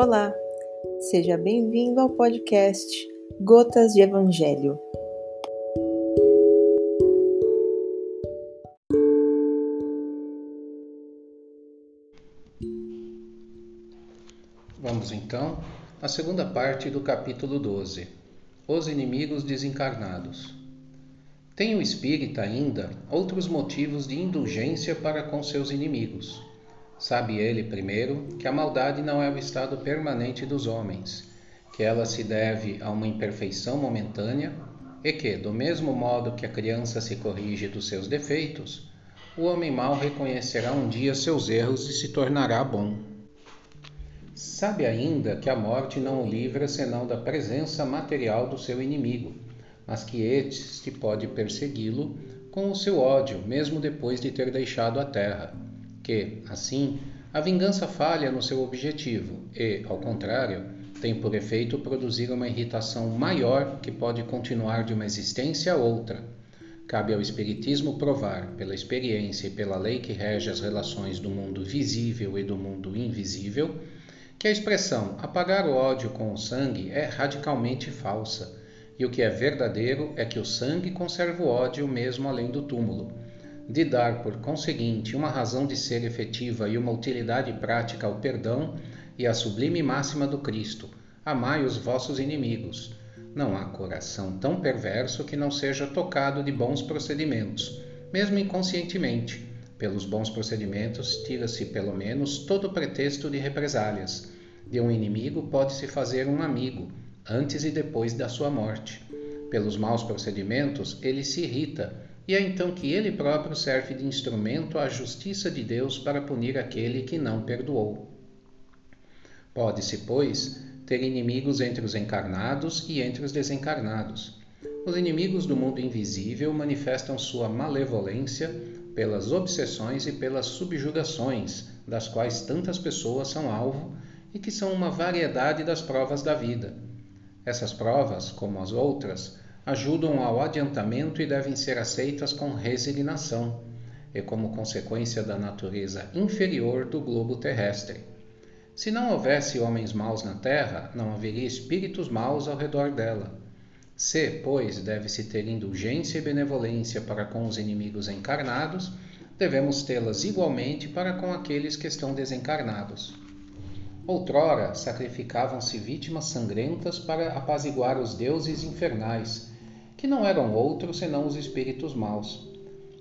Olá, seja bem-vindo ao podcast Gotas de Evangelho. Vamos então à segunda parte do capítulo 12: Os inimigos desencarnados. Tem o espírita ainda outros motivos de indulgência para com seus inimigos Sabe ele, primeiro, que a maldade não é o estado permanente dos homens, que ela se deve a uma imperfeição momentânea e que, do mesmo modo que a criança se corrige dos seus defeitos, o homem mau reconhecerá um dia seus erros e se tornará bom. Sabe ainda que a morte não o livra senão da presença material do seu inimigo, mas que este pode persegui-lo com o seu ódio, mesmo depois de ter deixado a terra que, assim, a vingança falha no seu objetivo e, ao contrário, tem por efeito produzir uma irritação maior que pode continuar de uma existência a outra. Cabe ao Espiritismo provar, pela experiência e pela lei que rege as relações do mundo visível e do mundo invisível, que a expressão apagar o ódio com o sangue é radicalmente falsa, e o que é verdadeiro é que o sangue conserva o ódio mesmo além do túmulo de dar, por conseguinte, uma razão de ser efetiva e uma utilidade prática ao perdão e à sublime máxima do Cristo: amai os vossos inimigos. Não há coração tão perverso que não seja tocado de bons procedimentos, mesmo inconscientemente. Pelos bons procedimentos, tira-se pelo menos todo pretexto de represálias. De um inimigo pode-se fazer um amigo, antes e depois da sua morte. Pelos maus procedimentos, ele se irrita e é então que ele próprio serve de instrumento à justiça de Deus para punir aquele que não perdoou. Pode-se, pois, ter inimigos entre os encarnados e entre os desencarnados. Os inimigos do mundo invisível manifestam sua malevolência pelas obsessões e pelas subjugações, das quais tantas pessoas são alvo e que são uma variedade das provas da vida. Essas provas, como as outras, ajudam ao adiantamento e devem ser aceitas com resignação, e como consequência da natureza inferior do globo terrestre. Se não houvesse homens maus na terra, não haveria espíritos maus ao redor dela. Se, pois, deve-se ter indulgência e benevolência para com os inimigos encarnados, devemos tê-las igualmente para com aqueles que estão desencarnados. Outrora sacrificavam-se vítimas sangrentas para apaziguar os deuses infernais, que não eram outros senão os espíritos maus.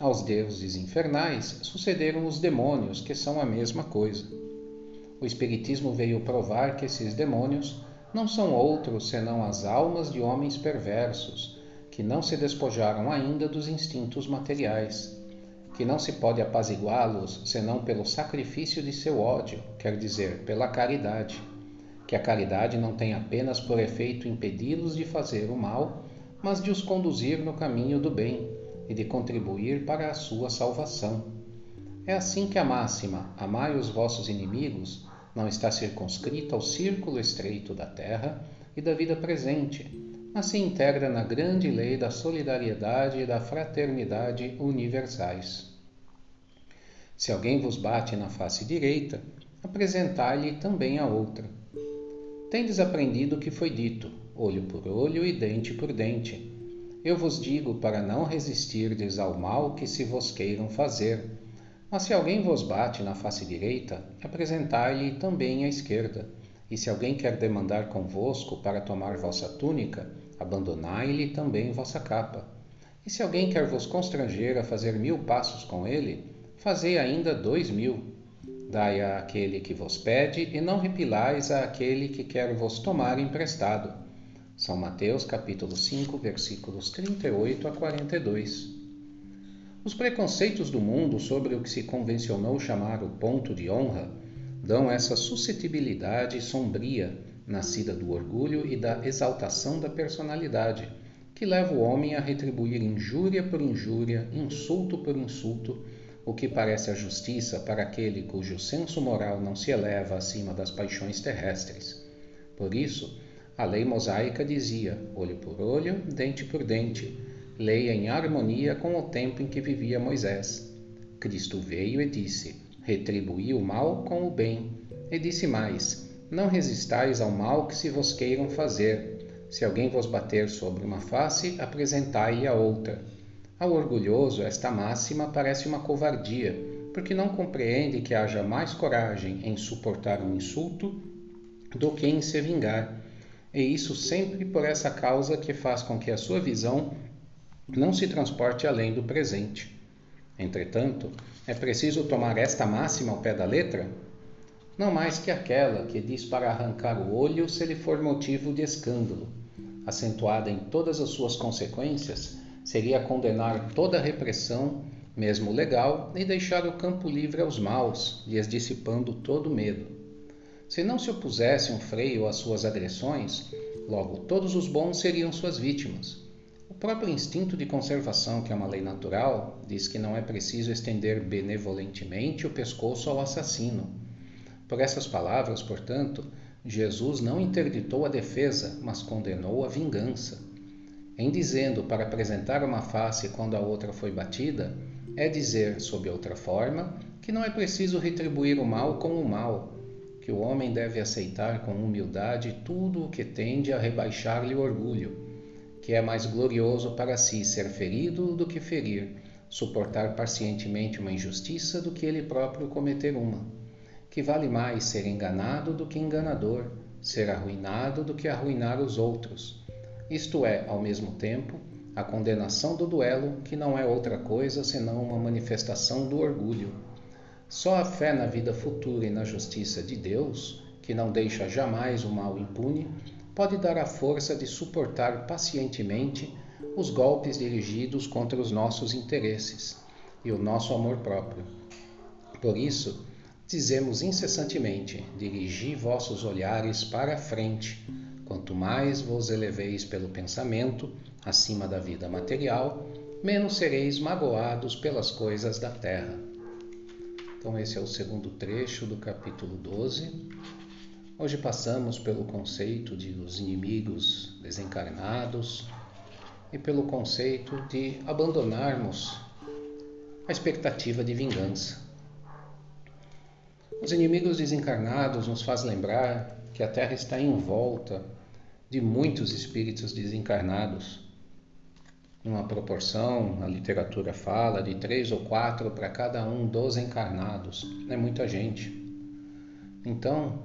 Aos deuses infernais sucederam os demônios, que são a mesma coisa. O Espiritismo veio provar que esses demônios não são outros senão as almas de homens perversos, que não se despojaram ainda dos instintos materiais, que não se pode apaziguá-los senão pelo sacrifício de seu ódio, quer dizer, pela caridade, que a caridade não tem apenas por efeito impedi-los de fazer o mal, mas de os conduzir no caminho do bem e de contribuir para a sua salvação. É assim que a máxima Amai os vossos inimigos não está circunscrita ao círculo estreito da terra e da vida presente, mas se integra na grande lei da solidariedade e da fraternidade universais. Se alguém vos bate na face direita, apresentai-lhe também a outra. Tendes aprendido o que foi dito: olho por olho e dente por dente. Eu vos digo para não resistirdes ao mal que se vos queiram fazer. Mas se alguém vos bate na face direita, apresentai-lhe também a esquerda. E se alguém quer demandar convosco para tomar vossa túnica, abandonai-lhe também vossa capa. E se alguém quer vos constranger a fazer mil passos com ele, fazei ainda dois mil. Dai a aquele que vos pede, e não repilais a aquele que quer vos tomar emprestado são Mateus capítulo 5, versículos 38 a 42. Os preconceitos do mundo sobre o que se convencionou chamar o ponto de honra dão essa suscetibilidade sombria nascida do orgulho e da exaltação da personalidade, que leva o homem a retribuir injúria por injúria, insulto por insulto, o que parece a justiça para aquele cujo senso moral não se eleva acima das paixões terrestres. Por isso, a lei mosaica dizia: olho por olho, dente por dente, lei em harmonia com o tempo em que vivia Moisés. Cristo veio e disse: retribuí o mal com o bem. E disse mais: Não resistais ao mal que se vos queiram fazer. Se alguém vos bater sobre uma face, apresentai-lhe a outra. Ao orgulhoso, esta máxima parece uma covardia, porque não compreende que haja mais coragem em suportar um insulto do que em se vingar. E isso sempre por essa causa que faz com que a sua visão não se transporte além do presente. Entretanto, é preciso tomar esta máxima ao pé da letra não mais que aquela que diz para arrancar o olho se ele for motivo de escândalo. Acentuada em todas as suas consequências, seria condenar toda a repressão, mesmo legal, e deixar o campo livre aos maus, lhes dissipando todo medo. Se não se opusesse um freio às suas agressões, logo todos os bons seriam suas vítimas. O próprio instinto de conservação, que é uma lei natural, diz que não é preciso estender benevolentemente o pescoço ao assassino por essas palavras, portanto, Jesus não interditou a defesa, mas condenou a vingança. Em dizendo para apresentar uma face quando a outra foi batida, é dizer, sob outra forma, que não é preciso retribuir o mal com o mal, que o homem deve aceitar com humildade tudo o que tende a rebaixar-lhe o orgulho, que é mais glorioso para si ser ferido do que ferir, suportar pacientemente uma injustiça do que ele próprio cometer uma que vale mais ser enganado do que enganador, ser arruinado do que arruinar os outros. Isto é, ao mesmo tempo, a condenação do duelo, que não é outra coisa senão uma manifestação do orgulho. Só a fé na vida futura e na justiça de Deus, que não deixa jamais o mal impune, pode dar a força de suportar pacientemente os golpes dirigidos contra os nossos interesses e o nosso amor próprio. Por isso, dizemos incessantemente: Dirigi vossos olhares para a frente. Quanto mais vos eleveis pelo pensamento acima da vida material, menos sereis magoados pelas coisas da terra. Então, esse é o segundo trecho do capítulo 12. Hoje passamos pelo conceito de os inimigos desencarnados e pelo conceito de abandonarmos a expectativa de vingança. Os inimigos desencarnados nos faz lembrar que a Terra está em volta de muitos espíritos desencarnados. Numa proporção, a literatura fala de três ou quatro para cada um dos encarnados. É muita gente. Então,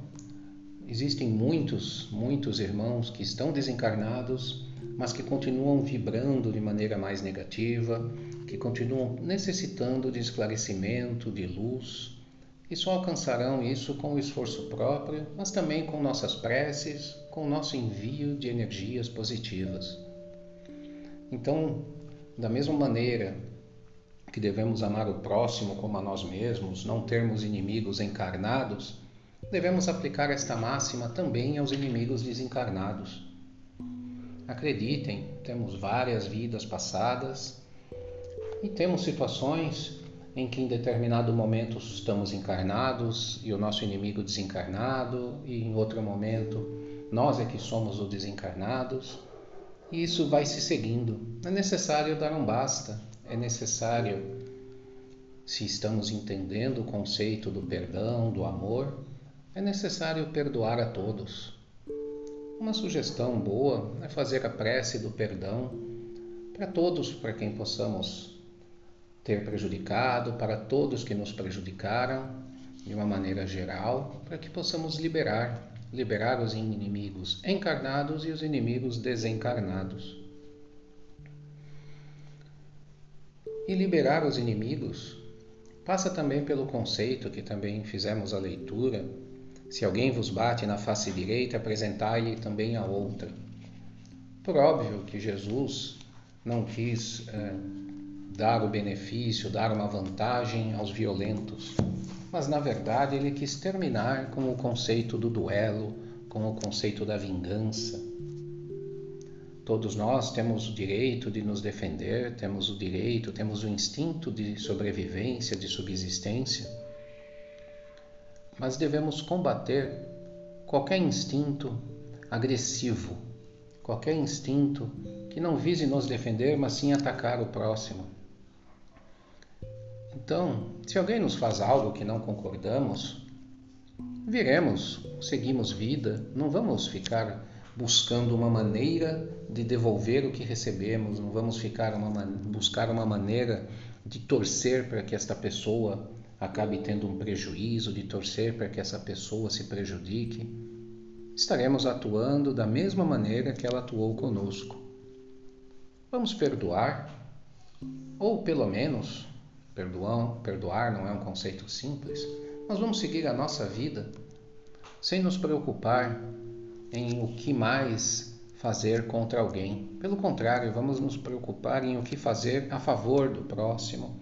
existem muitos, muitos irmãos que estão desencarnados, mas que continuam vibrando de maneira mais negativa, que continuam necessitando de esclarecimento, de luz, e só alcançarão isso com o esforço próprio, mas também com nossas preces, com o nosso envio de energias positivas. Então, da mesma maneira que devemos amar o próximo como a nós mesmos, não termos inimigos encarnados, devemos aplicar esta máxima também aos inimigos desencarnados. Acreditem, temos várias vidas passadas e temos situações em que em determinado momento estamos encarnados e o nosso inimigo desencarnado, e em outro momento nós é que somos os desencarnados, e isso vai se seguindo. É necessário dar um basta, é necessário, se estamos entendendo o conceito do perdão, do amor, é necessário perdoar a todos. Uma sugestão boa é fazer a prece do perdão para todos, para quem possamos ter prejudicado, para todos que nos prejudicaram, de uma maneira geral, para que possamos liberar, liberar os inimigos encarnados e os inimigos desencarnados. E liberar os inimigos passa também pelo conceito que também fizemos a leitura: se alguém vos bate na face direita, apresentai-lhe também a outra. Por óbvio que Jesus não quis. Eh, dar o benefício, dar uma vantagem aos violentos, mas na verdade ele quis terminar com o conceito do duelo, com o conceito da vingança. Todos nós temos o direito de nos defender, temos o direito, temos o instinto de sobrevivência, de subsistência, mas devemos combater qualquer instinto agressivo, qualquer instinto que não vise nos defender, mas sim atacar o próximo. Então, se alguém nos faz algo que não concordamos, viremos, seguimos vida, não vamos ficar buscando uma maneira de devolver o que recebemos, não vamos ficar uma, buscar uma maneira de torcer para que esta pessoa acabe tendo um prejuízo, de torcer para que essa pessoa se prejudique. Estaremos atuando da mesma maneira que ela atuou conosco. Vamos perdoar, ou pelo menos, perdoar, perdoar não é um conceito simples, mas vamos seguir a nossa vida sem nos preocupar em o que mais fazer contra alguém. Pelo contrário, vamos nos preocupar em o que fazer a favor do próximo.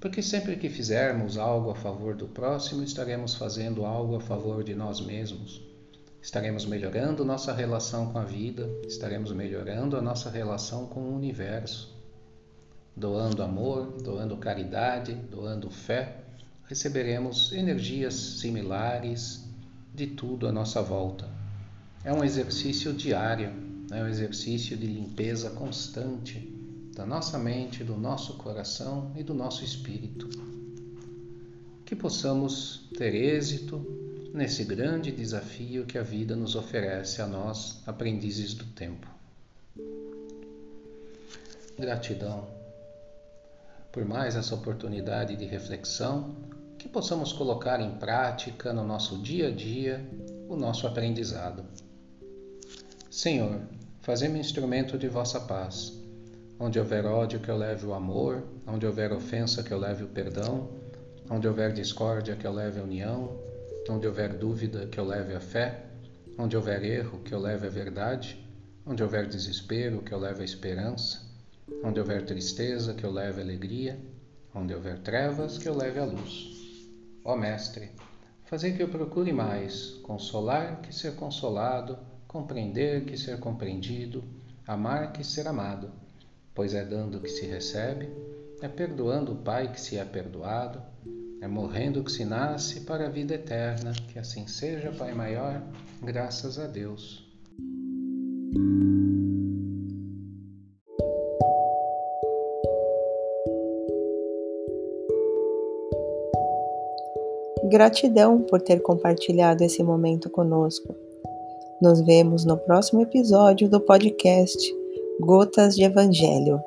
Porque sempre que fizermos algo a favor do próximo, estaremos fazendo algo a favor de nós mesmos. Estaremos melhorando nossa relação com a vida, estaremos melhorando a nossa relação com o universo. Doando amor, doando caridade, doando fé, receberemos energias similares de tudo à nossa volta. É um exercício diário, é um exercício de limpeza constante da nossa mente, do nosso coração e do nosso espírito. Que possamos ter êxito nesse grande desafio que a vida nos oferece a nós, aprendizes do tempo. Gratidão por mais essa oportunidade de reflexão que possamos colocar em prática no nosso dia a dia o nosso aprendizado. Senhor, fazei-me instrumento de vossa paz. Onde houver ódio, que eu leve o amor, onde houver ofensa, que eu leve o perdão, onde houver discórdia, que eu leve a união, onde houver dúvida, que eu leve a fé, onde houver erro, que eu leve a verdade, onde houver desespero, que eu leve a esperança, onde houver tristeza, que eu leve alegria, onde houver trevas, que eu leve a luz. Ó Mestre, fazei que eu procure mais consolar que ser consolado, compreender que ser compreendido, amar que ser amado, pois é dando que se recebe, é perdoando o Pai que se é perdoado, é morrendo que se nasce para a vida eterna. Que assim seja, Pai maior, graças a Deus. Gratidão por ter compartilhado esse momento conosco. Nos vemos no próximo episódio do podcast Gotas de Evangelho.